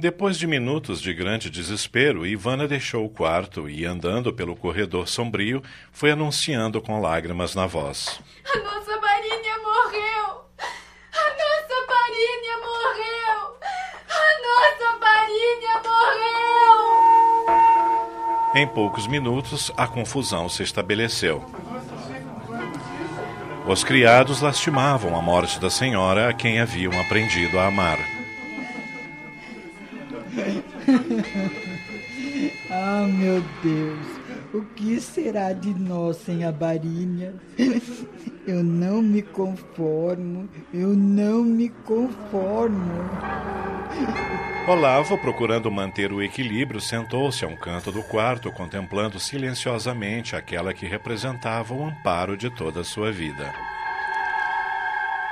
Depois de minutos de grande desespero, Ivana deixou o quarto e, andando pelo corredor sombrio, foi anunciando com lágrimas na voz: A nossa Marinha morreu! A nossa Marinha morreu! A nossa Marinha morreu! Em poucos minutos, a confusão se estabeleceu. Os criados lastimavam a morte da senhora a quem haviam aprendido a amar. ah, meu Deus, o que será de nós sem a Barinha? Eu não me conformo, eu não me conformo. Olavo, procurando manter o equilíbrio, sentou-se a um canto do quarto, contemplando silenciosamente aquela que representava o amparo de toda a sua vida.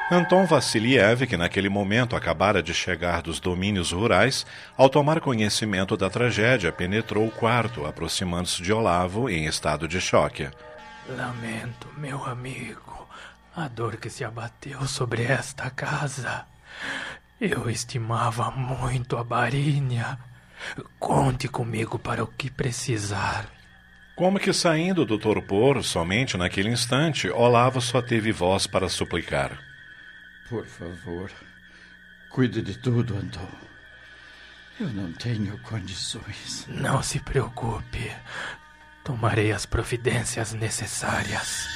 Anton Vassiliev, que naquele momento acabara de chegar dos domínios rurais, ao tomar conhecimento da tragédia, penetrou o quarto, aproximando-se de Olavo em estado de choque. Lamento, meu amigo, a dor que se abateu sobre esta casa. Eu estimava muito a Barinha. Conte comigo para o que precisar. Como que saindo do torpor, somente naquele instante, Olavo só teve voz para suplicar. Por favor, cuide de tudo, Anton. Eu não tenho condições. Não se preocupe. Tomarei as providências necessárias.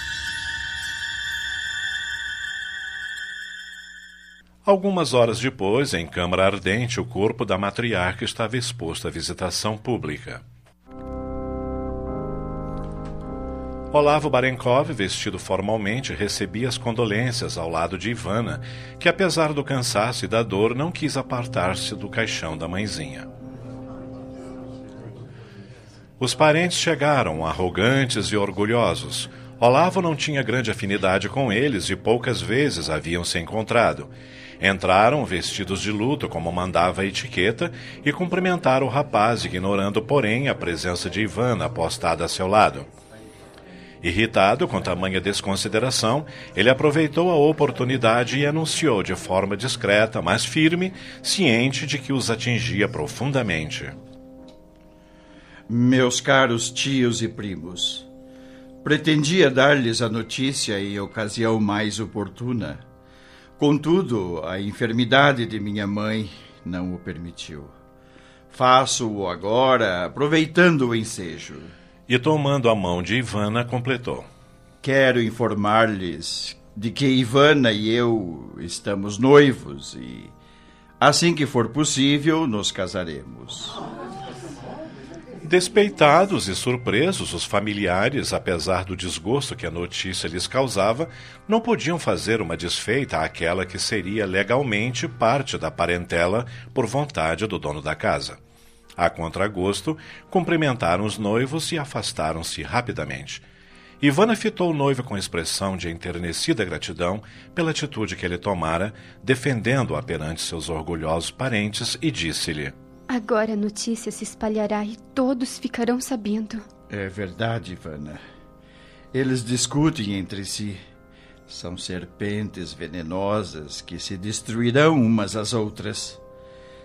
Algumas horas depois, em câmara ardente, o corpo da matriarca estava exposto à visitação pública. Olavo Barenkov, vestido formalmente, recebia as condolências ao lado de Ivana, que apesar do cansaço e da dor não quis apartar-se do caixão da mãezinha. Os parentes chegaram, arrogantes e orgulhosos. Olavo não tinha grande afinidade com eles e poucas vezes haviam se encontrado. Entraram vestidos de luto, como mandava a etiqueta, e cumprimentaram o rapaz, ignorando, porém, a presença de Ivana apostada a seu lado. Irritado com tamanha desconsideração, ele aproveitou a oportunidade e anunciou de forma discreta, mas firme, ciente de que os atingia profundamente. Meus caros tios e primos, pretendia dar-lhes a notícia em ocasião mais oportuna. Contudo, a enfermidade de minha mãe não o permitiu. Faço-o agora, aproveitando o ensejo e, tomando a mão de Ivana, completou: Quero informar-lhes de que Ivana e eu estamos noivos e, assim que for possível, nos casaremos. Despeitados e surpresos, os familiares, apesar do desgosto que a notícia lhes causava, não podiam fazer uma desfeita àquela que seria legalmente parte da parentela por vontade do dono da casa. A contragosto, cumprimentaram os noivos e afastaram-se rapidamente. Ivana fitou o noivo com expressão de enternecida gratidão pela atitude que ele tomara, defendendo-a perante seus orgulhosos parentes, e disse-lhe: Agora a notícia se espalhará e todos ficarão sabendo. É verdade, Ivana. Eles discutem entre si. São serpentes venenosas que se destruirão umas às outras.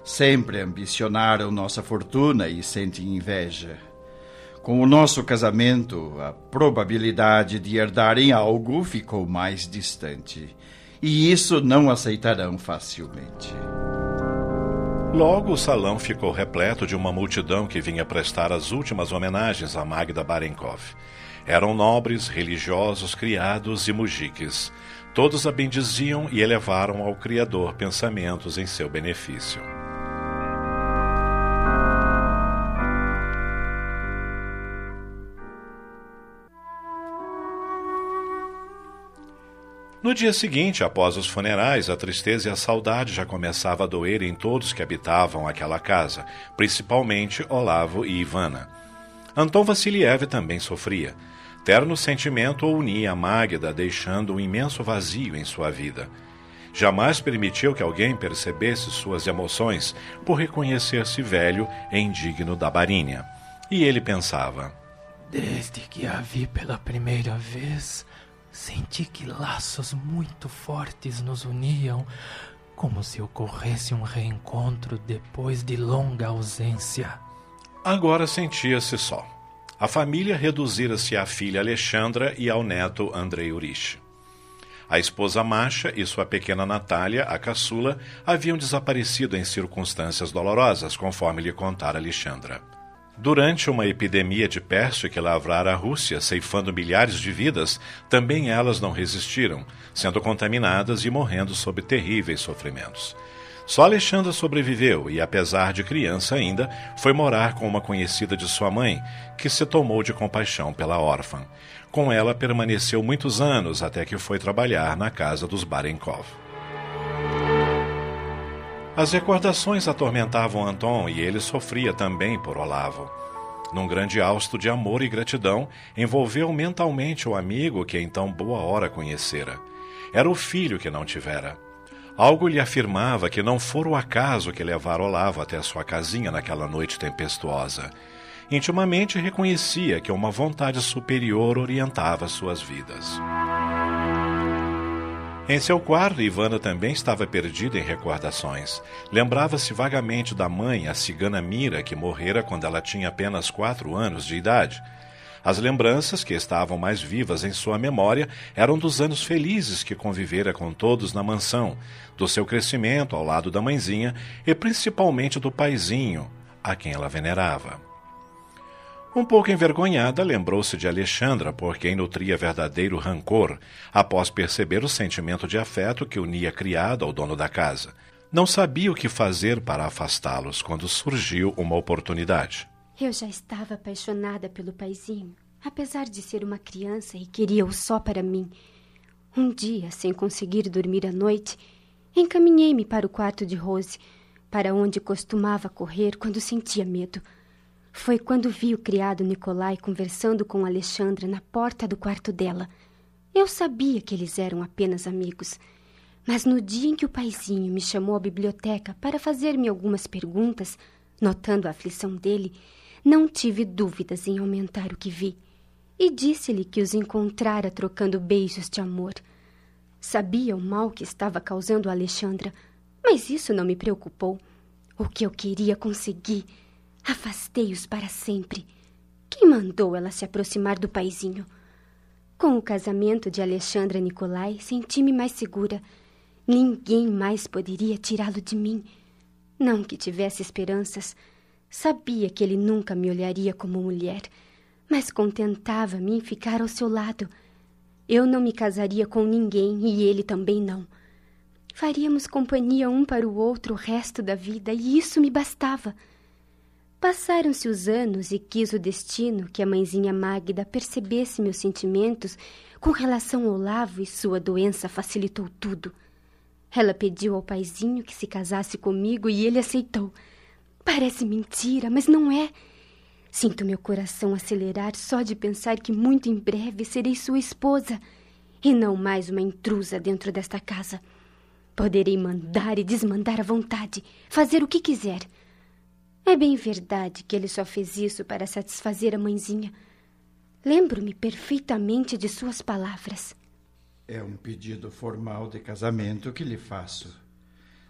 Sempre ambicionaram nossa fortuna e sentem inveja. Com o nosso casamento, a probabilidade de herdarem algo ficou mais distante. E isso não aceitarão facilmente. Logo, o salão ficou repleto de uma multidão que vinha prestar as últimas homenagens a Magda Barenkov. Eram nobres, religiosos, criados e mujiques. Todos a bendiziam e elevaram ao Criador pensamentos em seu benefício. No dia seguinte, após os funerais, a tristeza e a saudade já começava a doer em todos que habitavam aquela casa, principalmente Olavo e Ivana. Anton Vassiliev também sofria. Terno sentimento unia a Magda, deixando um imenso vazio em sua vida. Jamais permitiu que alguém percebesse suas emoções por reconhecer-se velho e indigno da barinha. E ele pensava: Desde que a vi pela primeira vez, Senti que laços muito fortes nos uniam, como se ocorresse um reencontro depois de longa ausência. Agora sentia-se só. A família reduzira-se à filha Alexandra e ao neto Andrei Urich. A esposa Masha e sua pequena Natália, a caçula, haviam desaparecido em circunstâncias dolorosas, conforme lhe contara Alexandra. Durante uma epidemia de peste que lavrara a Rússia, ceifando milhares de vidas, também elas não resistiram, sendo contaminadas e morrendo sob terríveis sofrimentos. Só Alexandra sobreviveu e, apesar de criança ainda, foi morar com uma conhecida de sua mãe, que se tomou de compaixão pela órfã. Com ela permaneceu muitos anos até que foi trabalhar na casa dos Barenkov. As recordações atormentavam Anton e ele sofria também por Olavo. Num grande hausto de amor e gratidão, envolveu mentalmente o amigo que então boa hora conhecera. Era o filho que não tivera. Algo lhe afirmava que não fora o acaso que levara Olavo até sua casinha naquela noite tempestuosa. Intimamente reconhecia que uma vontade superior orientava suas vidas. Em seu quarto, Ivana também estava perdida em recordações. Lembrava-se vagamente da mãe, a cigana Mira, que morrera quando ela tinha apenas quatro anos de idade. As lembranças que estavam mais vivas em sua memória eram dos anos felizes que convivera com todos na mansão, do seu crescimento ao lado da mãezinha e principalmente do paizinho, a quem ela venerava. Um pouco envergonhada, lembrou-se de Alexandra por quem nutria verdadeiro rancor, após perceber o sentimento de afeto que unia a criada ao dono da casa. Não sabia o que fazer para afastá-los quando surgiu uma oportunidade. Eu já estava apaixonada pelo paizinho, apesar de ser uma criança e queria-o só para mim. Um dia, sem conseguir dormir à noite, encaminhei-me para o quarto de Rose, para onde costumava correr quando sentia medo. Foi quando vi o criado Nicolai conversando com Alexandra na porta do quarto dela. Eu sabia que eles eram apenas amigos. Mas no dia em que o paizinho me chamou à biblioteca para fazer-me algumas perguntas, notando a aflição dele, não tive dúvidas em aumentar o que vi. E disse-lhe que os encontrara trocando beijos de amor. Sabia o mal que estava causando a Alexandra, mas isso não me preocupou. O que eu queria conseguir Afastei-os para sempre. Quem mandou ela se aproximar do paizinho? Com o casamento de Alexandra Nicolai, senti-me mais segura. Ninguém mais poderia tirá-lo de mim. Não que tivesse esperanças. Sabia que ele nunca me olharia como mulher, mas contentava-me em ficar ao seu lado. Eu não me casaria com ninguém e ele também não. Faríamos companhia um para o outro o resto da vida e isso me bastava. Passaram-se os anos e quis o destino que a mãezinha Magda percebesse meus sentimentos com relação ao Olavo e sua doença facilitou tudo. Ela pediu ao paizinho que se casasse comigo e ele aceitou. Parece mentira, mas não é. Sinto meu coração acelerar só de pensar que muito em breve serei sua esposa e não mais uma intrusa dentro desta casa. Poderei mandar e desmandar à vontade, fazer o que quiser. É bem verdade que ele só fez isso para satisfazer a mãezinha. Lembro-me perfeitamente de suas palavras. É um pedido formal de casamento que lhe faço.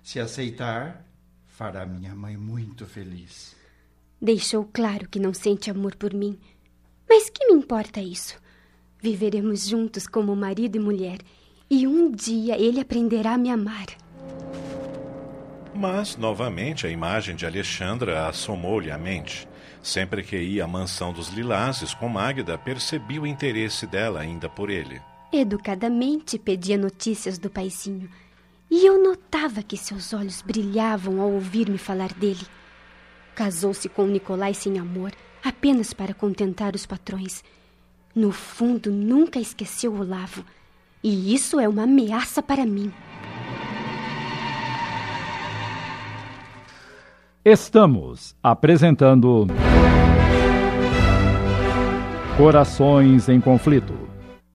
Se aceitar, fará minha mãe muito feliz. Deixou claro que não sente amor por mim. Mas que me importa isso? Viveremos juntos como marido e mulher, e um dia ele aprenderá a me amar. Mas, novamente, a imagem de Alexandra assomou-lhe a mente. Sempre que ia à mansão dos Lilazes com Magda, percebia o interesse dela ainda por ele. Educadamente pedia notícias do paizinho, e eu notava que seus olhos brilhavam ao ouvir-me falar dele. Casou-se com Nicolai sem amor, apenas para contentar os patrões. No fundo, nunca esqueceu Olavo, E isso é uma ameaça para mim. Estamos apresentando Corações em Conflito